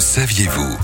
saviez-vous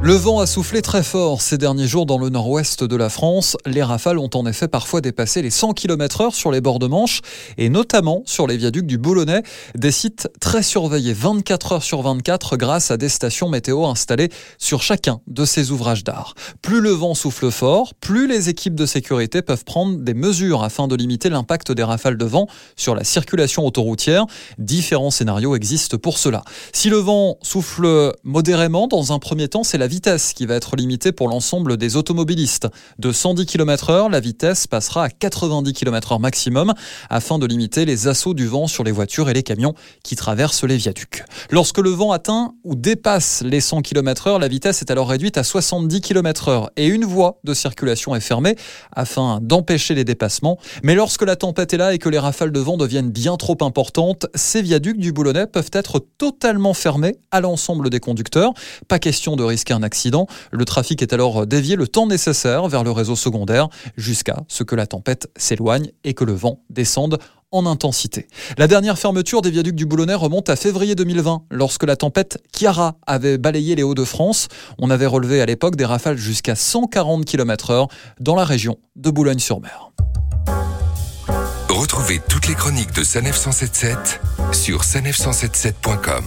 le vent a soufflé très fort ces derniers jours dans le nord-ouest de la France. Les rafales ont en effet parfois dépassé les 100 km heure sur les bords de Manche et notamment sur les viaducs du Boulonnais, des sites très surveillés 24 heures sur 24 grâce à des stations météo installées sur chacun de ces ouvrages d'art. Plus le vent souffle fort, plus les équipes de sécurité peuvent prendre des mesures afin de limiter l'impact des rafales de vent sur la circulation autoroutière. Différents scénarios existent pour cela. Si le vent souffle modérément dans un premier temps, c'est la vitesse qui va être limitée pour l'ensemble des automobilistes. De 110 km heure, la vitesse passera à 90 km heure maximum afin de limiter les assauts du vent sur les voitures et les camions qui traversent les viaducs. Lorsque le vent atteint ou dépasse les 100 km heure, la vitesse est alors réduite à 70 km heure et une voie de circulation est fermée afin d'empêcher les dépassements. Mais lorsque la tempête est là et que les rafales de vent deviennent bien trop importantes, ces viaducs du Boulonnais peuvent être totalement fermés à l'ensemble des conducteurs. Pas question de risquer accident. Le trafic est alors dévié le temps nécessaire vers le réseau secondaire jusqu'à ce que la tempête s'éloigne et que le vent descende en intensité. La dernière fermeture des viaducs du Boulonnais remonte à février 2020, lorsque la tempête Chiara avait balayé les Hauts-de-France. On avait relevé à l'époque des rafales jusqu'à 140 km/h dans la région de Boulogne-sur-Mer. Retrouvez toutes les chroniques de Sanef 177 sur sanef177.com.